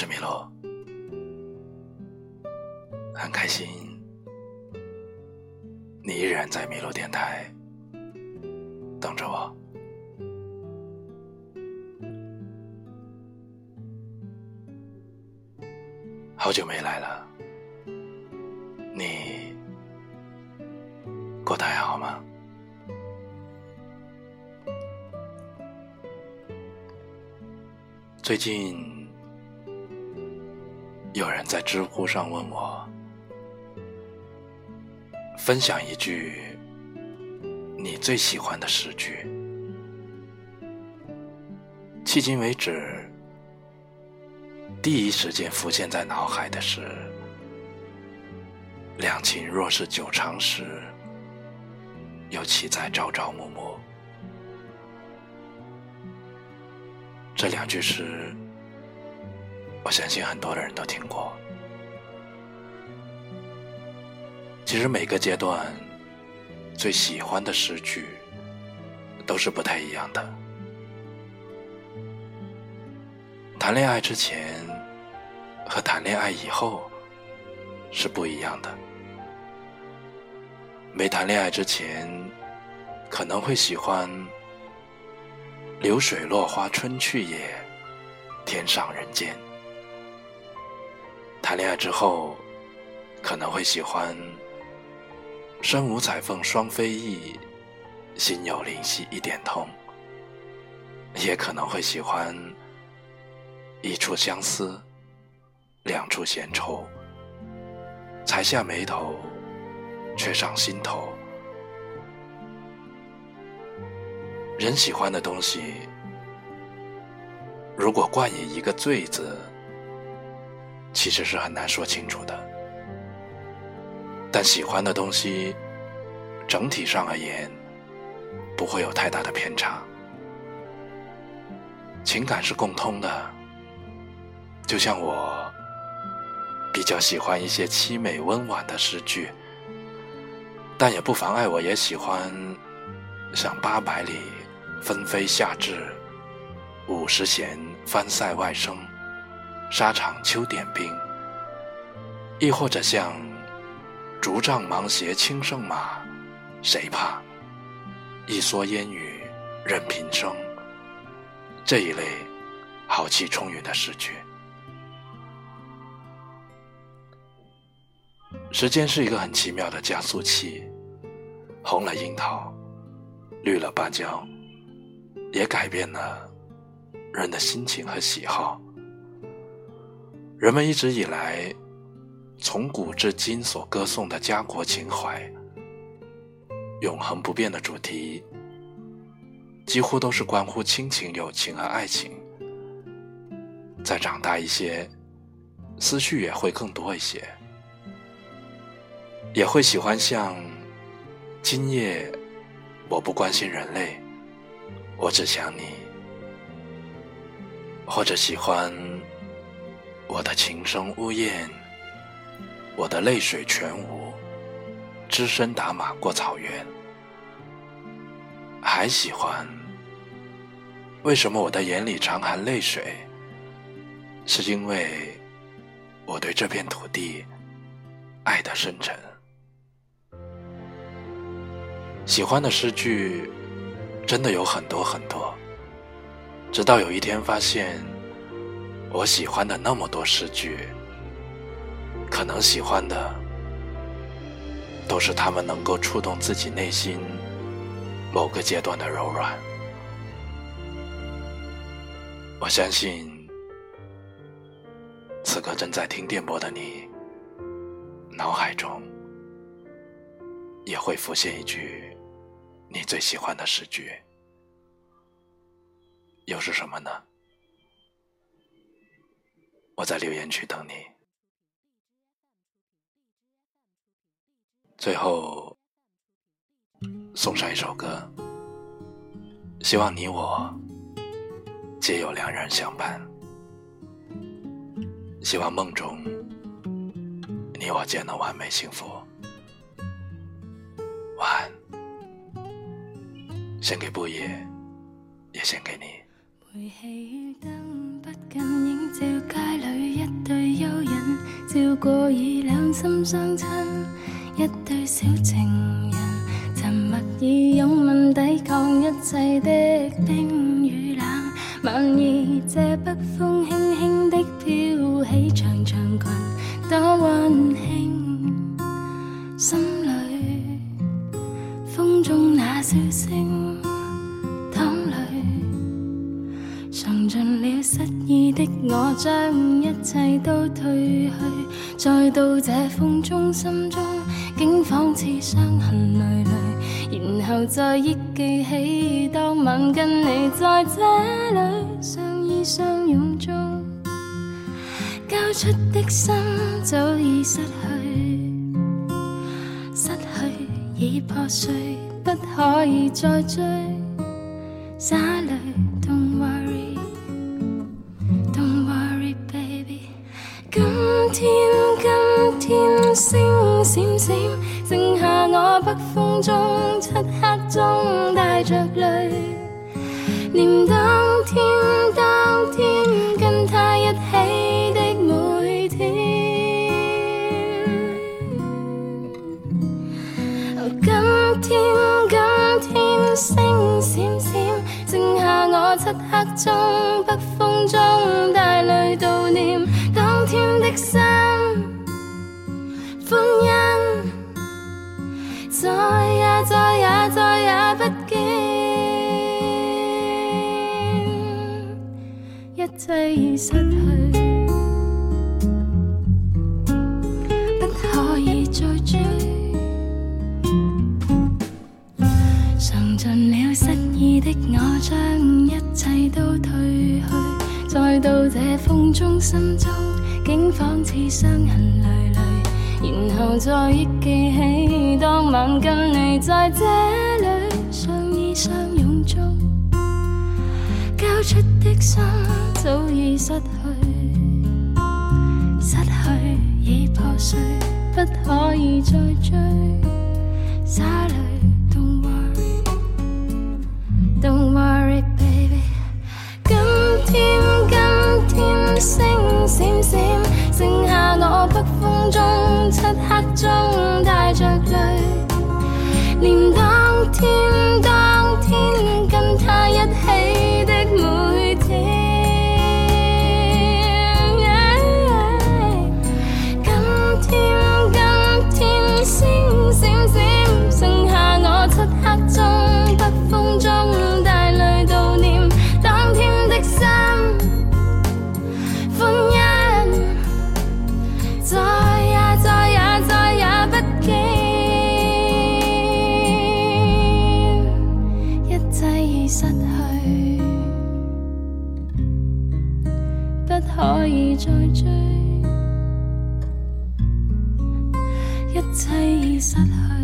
是米洛，很开心你依然在米洛电台等着我。好久没来了，你过得还好吗？最近有人在知乎上问我，分享一句你最喜欢的诗句。迄今为止。第一时间浮现在脑海的是：“两情若是久长时，又岂在朝朝暮暮。”这两句诗，我相信很多的人都听过。其实每个阶段最喜欢的诗句都是不太一样的。谈恋爱之前和谈恋爱以后是不一样的。没谈恋爱之前可能会喜欢“流水落花春去也，天上人间”。谈恋爱之后可能会喜欢“身无彩凤双飞翼，心有灵犀一点通”，也可能会喜欢。一处相思，两处闲愁。才下眉头，却上心头。人喜欢的东西，如果冠以一个“最”字，其实是很难说清楚的。但喜欢的东西，整体上而言，不会有太大的偏差。情感是共通的。就像我比较喜欢一些凄美温婉的诗句，但也不妨碍我也喜欢像八百里纷飞夏至，五十弦翻塞外声，沙场秋点兵，亦或者像竹杖芒鞋轻胜马，谁怕？一蓑烟雨任平生。这一类豪气冲云的诗句。时间是一个很奇妙的加速器，红了樱桃，绿了芭蕉，也改变了人的心情和喜好。人们一直以来从古至今所歌颂的家国情怀，永恒不变的主题，几乎都是关乎亲情、友情和爱情。再长大一些，思绪也会更多一些。也会喜欢像“今夜我不关心人类，我只想你”，或者喜欢“我的琴声呜咽，我的泪水全无，只身打马过草原”，还喜欢“为什么我的眼里常含泪水，是因为我对这片土地爱的深沉”。喜欢的诗句真的有很多很多，直到有一天发现，我喜欢的那么多诗句，可能喜欢的都是他们能够触动自己内心某个阶段的柔软。我相信，此刻正在听电波的你，脑海中也会浮现一句。你最喜欢的诗句又是什么呢？我在留言区等你。最后送上一首歌，希望你我皆有良人相伴，希望梦中你我皆能完美幸福。晚安。献给布爷，也献给你。煤气灯不禁映照街里一对幽人，照过已两心相亲，一对小情人，沉默以拥吻抵抗一切的冰与冷。晚意这北风轻轻的飘起长长裙，多温馨，心里风中那笑声。我，将一切都褪去，再到这风中，心中竟仿似伤痕累累，然后再忆记起当晚跟你在这里相依相拥中，交出的心早已失去，失去已破碎，不可以再追，洒泪。闪闪，剩下我北风中漆黑中带着泪，念当天当天跟他一起的每天。今天，今天星闪闪，剩下我漆黑中北风中带泪失去，不可以再追，尝尽了失意的我，将一切都褪去，再到这风中，心中。竟仿似伤痕累累，然后再忆记起当晚跟你在这里相依相拥中，交出的心早已失去，失去已破碎，不可以再追，洒泪。去不可以再追一切已失去。